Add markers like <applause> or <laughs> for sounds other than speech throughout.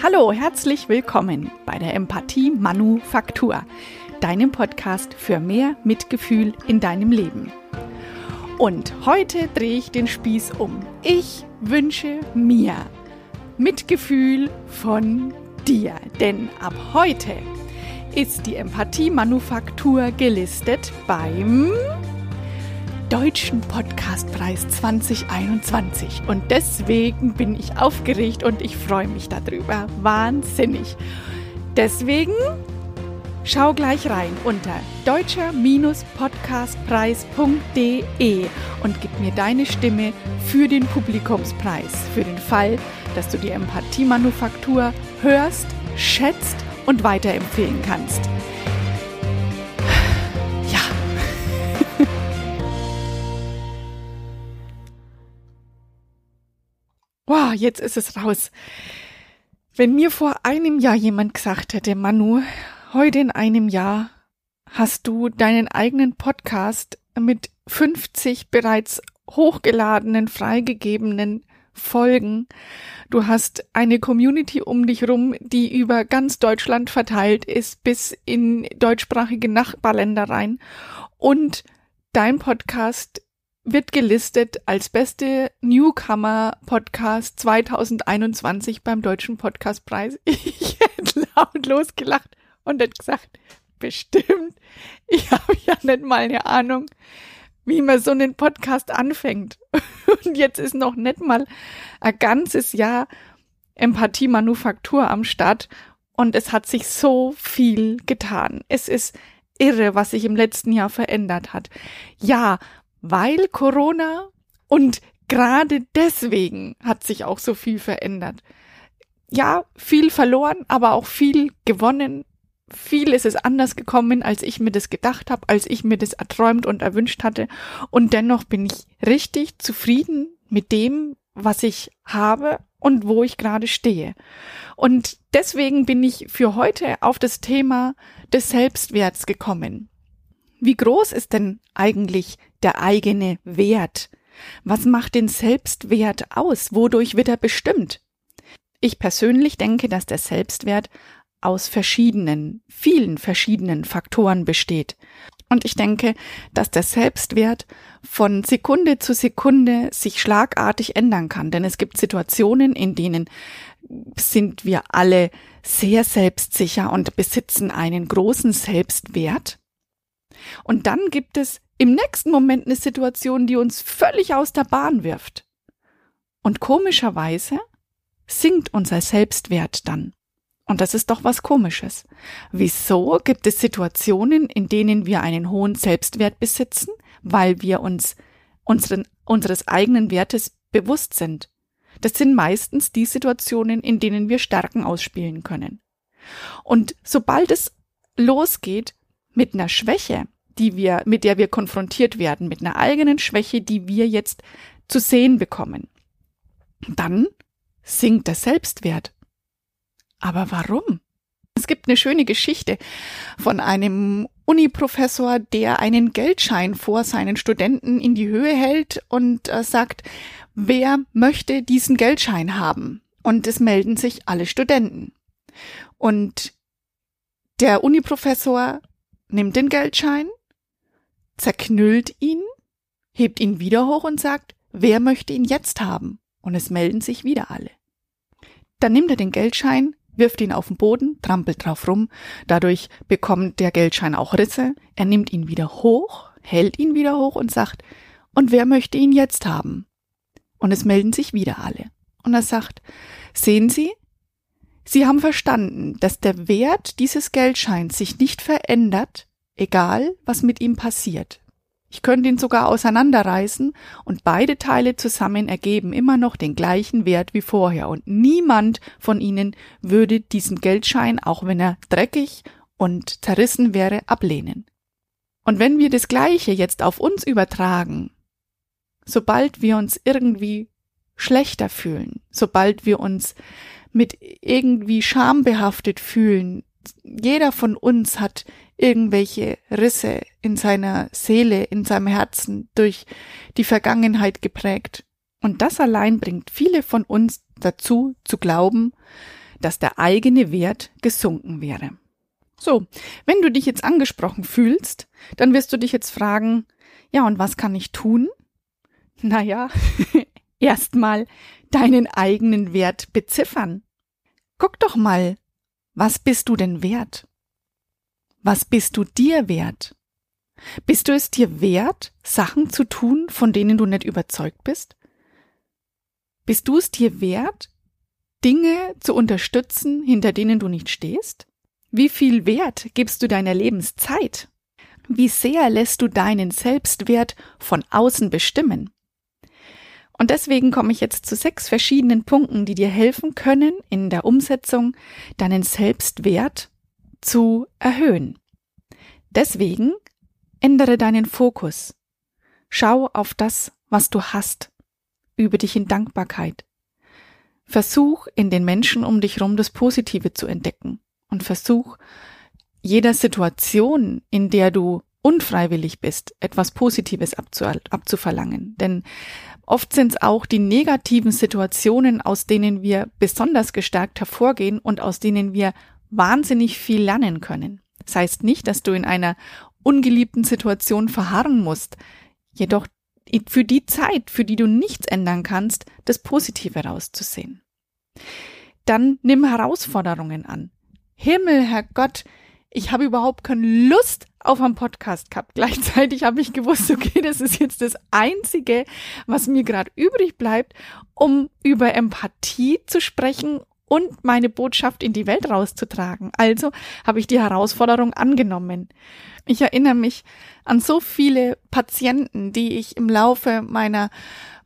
Hallo, herzlich willkommen bei der Empathie Manufaktur, deinem Podcast für mehr Mitgefühl in deinem Leben. Und heute drehe ich den Spieß um. Ich wünsche mir Mitgefühl von dir, denn ab heute ist die Empathie Manufaktur gelistet beim Deutschen Podcastpreis 2021. Und deswegen bin ich aufgeregt und ich freue mich darüber. Wahnsinnig. Deswegen schau gleich rein unter deutscher-podcastpreis.de und gib mir deine Stimme für den Publikumspreis. Für den Fall, dass du die Empathie-Manufaktur hörst, schätzt und weiterempfehlen kannst. Wow, jetzt ist es raus. Wenn mir vor einem Jahr jemand gesagt hätte, Manu, heute in einem Jahr hast du deinen eigenen Podcast mit 50 bereits hochgeladenen, freigegebenen Folgen. Du hast eine Community um dich rum, die über ganz Deutschland verteilt ist, bis in deutschsprachige Nachbarländer rein. Und dein Podcast wird gelistet als beste Newcomer-Podcast 2021 beim Deutschen Podcastpreis. <laughs> Ich hätte laut losgelacht und hätte gesagt, bestimmt, ich habe ja nicht mal eine Ahnung, wie man so einen Podcast anfängt. <laughs> Und jetzt ist noch nicht mal ein ganzes Jahr Empathie-Manufaktur am Start und es hat sich so viel getan. Es ist irre, was sich im letzten Jahr verändert hat. Ja, weil Corona und gerade deswegen hat sich auch so viel verändert. Ja, viel verloren, aber auch viel gewonnen. Viel ist es anders gekommen, als ich mir das gedacht habe, als ich mir das erträumt und erwünscht hatte. Und dennoch bin ich richtig zufrieden mit dem, was ich habe und wo ich gerade stehe. Und deswegen bin ich für heute auf das Thema des Selbstwerts gekommen. Wie groß ist denn eigentlich der eigene Wert? Was macht den Selbstwert aus? Wodurch wird er bestimmt? Ich persönlich denke, dass der Selbstwert aus verschiedenen, vielen verschiedenen Faktoren besteht. Und ich denke, dass der Selbstwert von Sekunde zu Sekunde sich schlagartig ändern kann. Denn es gibt Situationen, in denen sind wir alle sehr selbstsicher und besitzen einen großen Selbstwert. Und dann gibt es im nächsten Moment eine Situation, die uns völlig aus der Bahn wirft. Und komischerweise sinkt unser Selbstwert dann. Und das ist doch was Komisches. Wieso gibt es Situationen, in denen wir einen hohen Selbstwert besitzen, weil wir uns unseren, unseres eigenen Wertes bewusst sind? Das sind meistens die Situationen, in denen wir Stärken ausspielen können. Und sobald es losgeht, mit einer Schwäche, die wir, mit der wir konfrontiert werden, mit einer eigenen Schwäche, die wir jetzt zu sehen bekommen, dann sinkt der Selbstwert. Aber warum? Es gibt eine schöne Geschichte von einem Uniprofessor, der einen Geldschein vor seinen Studenten in die Höhe hält und äh, sagt, wer möchte diesen Geldschein haben? Und es melden sich alle Studenten. Und der Uniprofessor nimmt den Geldschein, zerknüllt ihn, hebt ihn wieder hoch und sagt, wer möchte ihn jetzt haben? Und es melden sich wieder alle. Dann nimmt er den Geldschein, wirft ihn auf den Boden, trampelt drauf rum, dadurch bekommt der Geldschein auch Risse, er nimmt ihn wieder hoch, hält ihn wieder hoch und sagt, und wer möchte ihn jetzt haben? Und es melden sich wieder alle. Und er sagt, sehen Sie, Sie haben verstanden, dass der Wert dieses Geldscheins sich nicht verändert, egal was mit ihm passiert. Ich könnte ihn sogar auseinanderreißen und beide Teile zusammen ergeben immer noch den gleichen Wert wie vorher und niemand von ihnen würde diesen Geldschein, auch wenn er dreckig und zerrissen wäre, ablehnen. Und wenn wir das Gleiche jetzt auf uns übertragen, sobald wir uns irgendwie schlechter fühlen, sobald wir uns mit irgendwie schambehaftet fühlen. Jeder von uns hat irgendwelche Risse in seiner Seele, in seinem Herzen durch die Vergangenheit geprägt. Und das allein bringt viele von uns dazu zu glauben, dass der eigene Wert gesunken wäre. So, wenn du dich jetzt angesprochen fühlst, dann wirst du dich jetzt fragen, ja, und was kann ich tun? Naja, <laughs> erstmal deinen eigenen Wert beziffern. Guck doch mal, was bist du denn wert? Was bist du dir wert? Bist du es dir wert, Sachen zu tun, von denen du nicht überzeugt bist? Bist du es dir wert, Dinge zu unterstützen, hinter denen du nicht stehst? Wie viel Wert gibst du deiner Lebenszeit? Wie sehr lässt du deinen Selbstwert von außen bestimmen? Und deswegen komme ich jetzt zu sechs verschiedenen Punkten, die dir helfen können, in der Umsetzung deinen Selbstwert zu erhöhen. Deswegen ändere deinen Fokus. Schau auf das, was du hast. Übe dich in Dankbarkeit. Versuch in den Menschen um dich herum das Positive zu entdecken und versuch jeder Situation, in der du unfreiwillig bist, etwas Positives abzu abzuverlangen. Denn oft sind es auch die negativen Situationen, aus denen wir besonders gestärkt hervorgehen und aus denen wir wahnsinnig viel lernen können. Das heißt nicht, dass du in einer ungeliebten Situation verharren musst, jedoch für die Zeit, für die du nichts ändern kannst, das Positive rauszusehen. Dann nimm Herausforderungen an. Himmel, Herr Gott, ich habe überhaupt keine Lust auf einen Podcast gehabt. <laughs> Gleichzeitig habe ich gewusst, okay, das ist jetzt das Einzige, was mir gerade übrig bleibt, um über Empathie zu sprechen und meine Botschaft in die Welt rauszutragen. Also habe ich die Herausforderung angenommen. Ich erinnere mich an so viele Patienten, die ich im Laufe meiner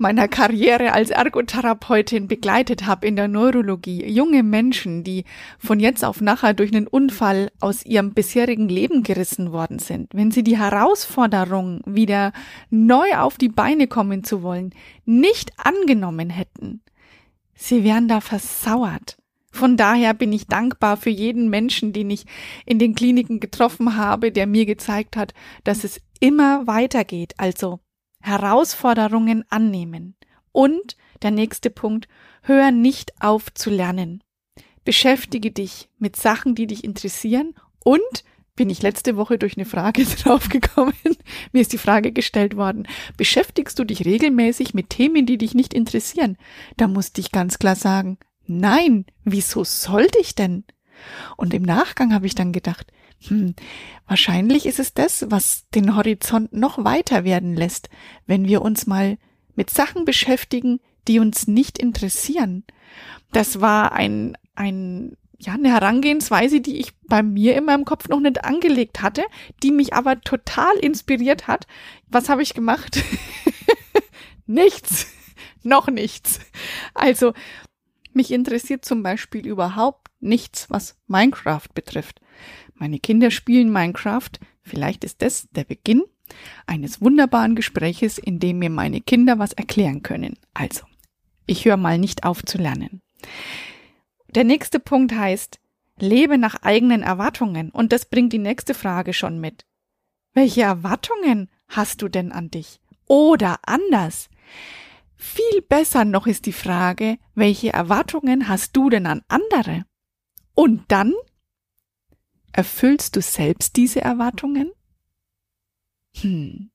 meiner Karriere als Ergotherapeutin begleitet habe in der Neurologie. Junge Menschen, die von jetzt auf nachher durch einen Unfall aus ihrem bisherigen Leben gerissen worden sind. Wenn sie die Herausforderung, wieder neu auf die Beine kommen zu wollen, nicht angenommen hätten, sie wären da versauert. Von daher bin ich dankbar für jeden Menschen, den ich in den Kliniken getroffen habe, der mir gezeigt hat, dass es immer weitergeht. Also Herausforderungen annehmen. Und der nächste Punkt, hör nicht auf zu lernen. Beschäftige dich mit Sachen, die dich interessieren und bin ich letzte Woche durch eine Frage <laughs> draufgekommen. Mir ist die Frage gestellt worden, beschäftigst du dich regelmäßig mit Themen, die dich nicht interessieren? Da musste ich ganz klar sagen, nein, wieso sollte ich denn? Und im Nachgang habe ich dann gedacht, hm, wahrscheinlich ist es das, was den Horizont noch weiter werden lässt, wenn wir uns mal mit Sachen beschäftigen, die uns nicht interessieren. Das war ein, ein, ja, eine Herangehensweise, die ich bei mir in meinem Kopf noch nicht angelegt hatte, die mich aber total inspiriert hat. Was habe ich gemacht? <laughs> nichts. noch nichts. Also, mich interessiert zum Beispiel überhaupt nichts, was Minecraft betrifft. Meine Kinder spielen Minecraft. Vielleicht ist das der Beginn eines wunderbaren Gespräches, in dem mir meine Kinder was erklären können. Also, ich höre mal nicht auf zu lernen. Der nächste Punkt heißt, lebe nach eigenen Erwartungen. Und das bringt die nächste Frage schon mit. Welche Erwartungen hast du denn an dich? Oder anders. Viel besser noch ist die Frage, welche Erwartungen hast du denn an andere? Und dann Erfüllst du selbst diese Erwartungen? Hm,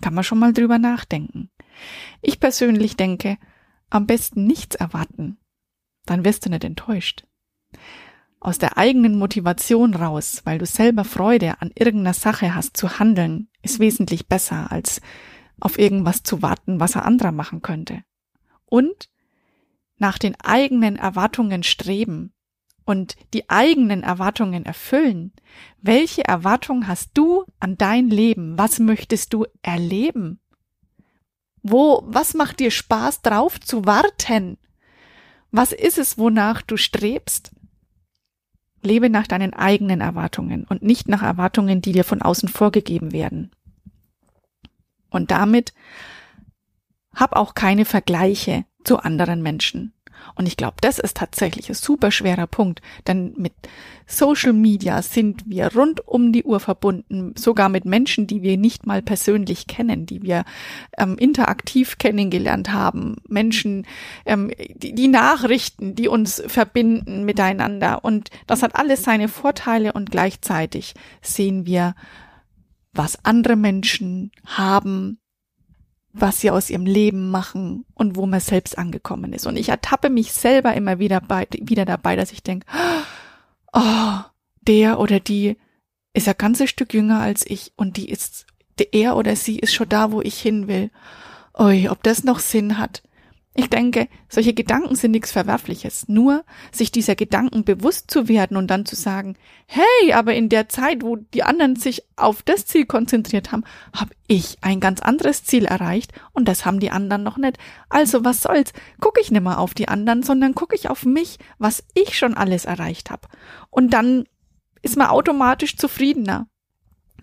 kann man schon mal drüber nachdenken. Ich persönlich denke, am besten nichts erwarten. Dann wirst du nicht enttäuscht. Aus der eigenen Motivation raus, weil du selber Freude an irgendeiner Sache hast zu handeln, ist wesentlich besser, als auf irgendwas zu warten, was ein anderer machen könnte. Und nach den eigenen Erwartungen streben, und die eigenen Erwartungen erfüllen. Welche Erwartung hast du an dein Leben? Was möchtest du erleben? Wo, was macht dir Spaß drauf zu warten? Was ist es, wonach du strebst? Lebe nach deinen eigenen Erwartungen und nicht nach Erwartungen, die dir von außen vorgegeben werden. Und damit hab auch keine Vergleiche zu anderen Menschen. Und ich glaube, das ist tatsächlich ein super schwerer Punkt, denn mit Social Media sind wir rund um die Uhr verbunden, sogar mit Menschen, die wir nicht mal persönlich kennen, die wir ähm, interaktiv kennengelernt haben, Menschen, ähm, die, die Nachrichten, die uns verbinden miteinander. Und das hat alles seine Vorteile und gleichzeitig sehen wir, was andere Menschen haben, was sie aus ihrem Leben machen und wo man selbst angekommen ist. Und ich ertappe mich selber immer wieder, bei, wieder dabei, dass ich denke, oh, der oder die ist ein ganzes Stück jünger als ich und die ist, er oder sie ist schon da, wo ich hin will. Ui, ob das noch Sinn hat. Ich denke, solche Gedanken sind nichts Verwerfliches. Nur sich dieser Gedanken bewusst zu werden und dann zu sagen, hey, aber in der Zeit, wo die anderen sich auf das Ziel konzentriert haben, habe ich ein ganz anderes Ziel erreicht und das haben die anderen noch nicht. Also was soll's? Gucke ich nicht mehr auf die anderen, sondern gucke ich auf mich, was ich schon alles erreicht habe. Und dann ist man automatisch zufriedener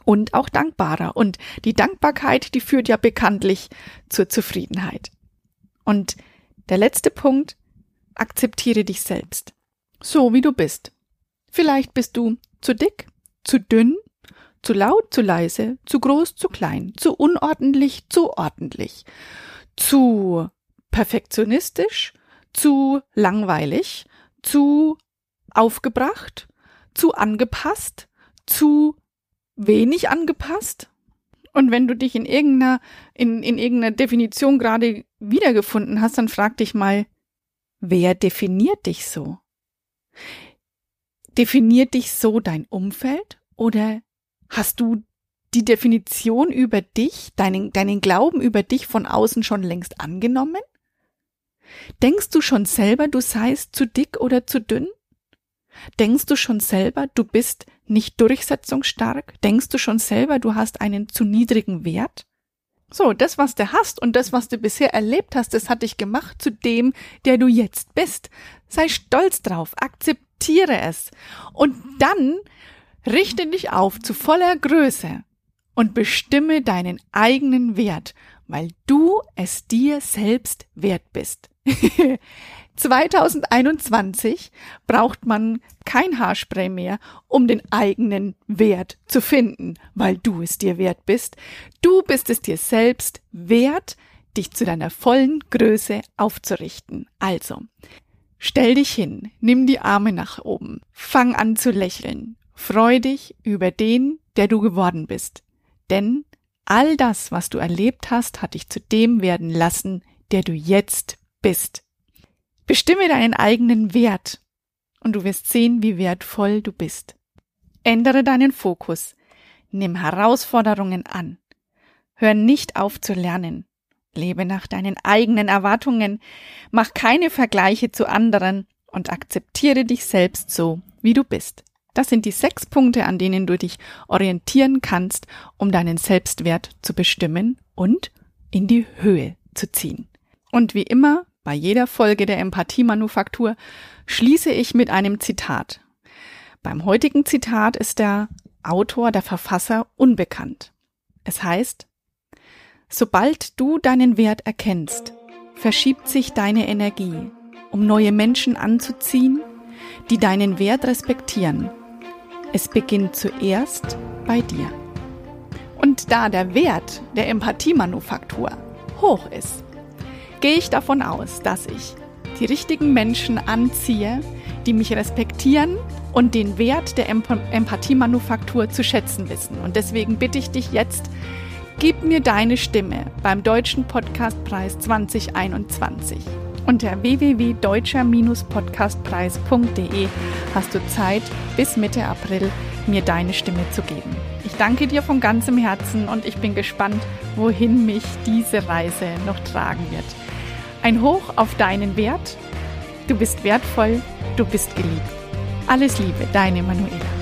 und auch dankbarer. Und die Dankbarkeit, die führt ja bekanntlich zur Zufriedenheit. Und der letzte Punkt, akzeptiere dich selbst. So wie du bist. Vielleicht bist du zu dick, zu dünn, zu laut, zu leise, zu groß, zu klein, zu unordentlich, zu ordentlich, zu perfektionistisch, zu langweilig, zu aufgebracht, zu angepasst, zu wenig angepasst, und wenn du dich in irgendeiner, in, in irgendeiner Definition gerade wiedergefunden hast, dann frag dich mal, wer definiert dich so? Definiert dich so dein Umfeld oder hast du die Definition über dich, deinen, deinen Glauben über dich von außen schon längst angenommen? Denkst du schon selber, du seist zu dick oder zu dünn? Denkst du schon selber, du bist nicht durchsetzungsstark? Denkst du schon selber, du hast einen zu niedrigen Wert? So, das, was du hast und das, was du bisher erlebt hast, das hat dich gemacht zu dem, der du jetzt bist. Sei stolz drauf, akzeptiere es. Und dann richte dich auf zu voller Größe und bestimme deinen eigenen Wert, weil du es dir selbst wert bist. <laughs> 2021 braucht man kein Haarspray mehr, um den eigenen Wert zu finden, weil du es dir wert bist. Du bist es dir selbst wert, dich zu deiner vollen Größe aufzurichten. Also, stell dich hin, nimm die Arme nach oben, fang an zu lächeln, freu dich über den, der du geworden bist. Denn all das, was du erlebt hast, hat dich zu dem werden lassen, der du jetzt bist. Bestimme deinen eigenen Wert und du wirst sehen, wie wertvoll du bist. Ändere deinen Fokus. Nimm Herausforderungen an. Hör nicht auf zu lernen. Lebe nach deinen eigenen Erwartungen. Mach keine Vergleiche zu anderen und akzeptiere dich selbst so, wie du bist. Das sind die sechs Punkte, an denen du dich orientieren kannst, um deinen Selbstwert zu bestimmen und in die Höhe zu ziehen. Und wie immer bei jeder Folge der Empathiemanufaktur schließe ich mit einem Zitat. Beim heutigen Zitat ist der Autor, der Verfasser unbekannt. Es heißt, Sobald du deinen Wert erkennst, verschiebt sich deine Energie, um neue Menschen anzuziehen, die deinen Wert respektieren. Es beginnt zuerst bei dir. Und da der Wert der Empathiemanufaktur hoch ist, gehe ich davon aus, dass ich die richtigen Menschen anziehe, die mich respektieren und den Wert der Emp Empathiemanufaktur zu schätzen wissen. Und deswegen bitte ich dich jetzt, gib mir deine Stimme beim Deutschen Podcastpreis 2021. Unter www.deutscher-podcastpreis.de hast du Zeit, bis Mitte April mir deine Stimme zu geben. Danke dir von ganzem Herzen und ich bin gespannt, wohin mich diese Reise noch tragen wird. Ein Hoch auf deinen Wert. Du bist wertvoll, du bist geliebt. Alles Liebe, deine Manuela.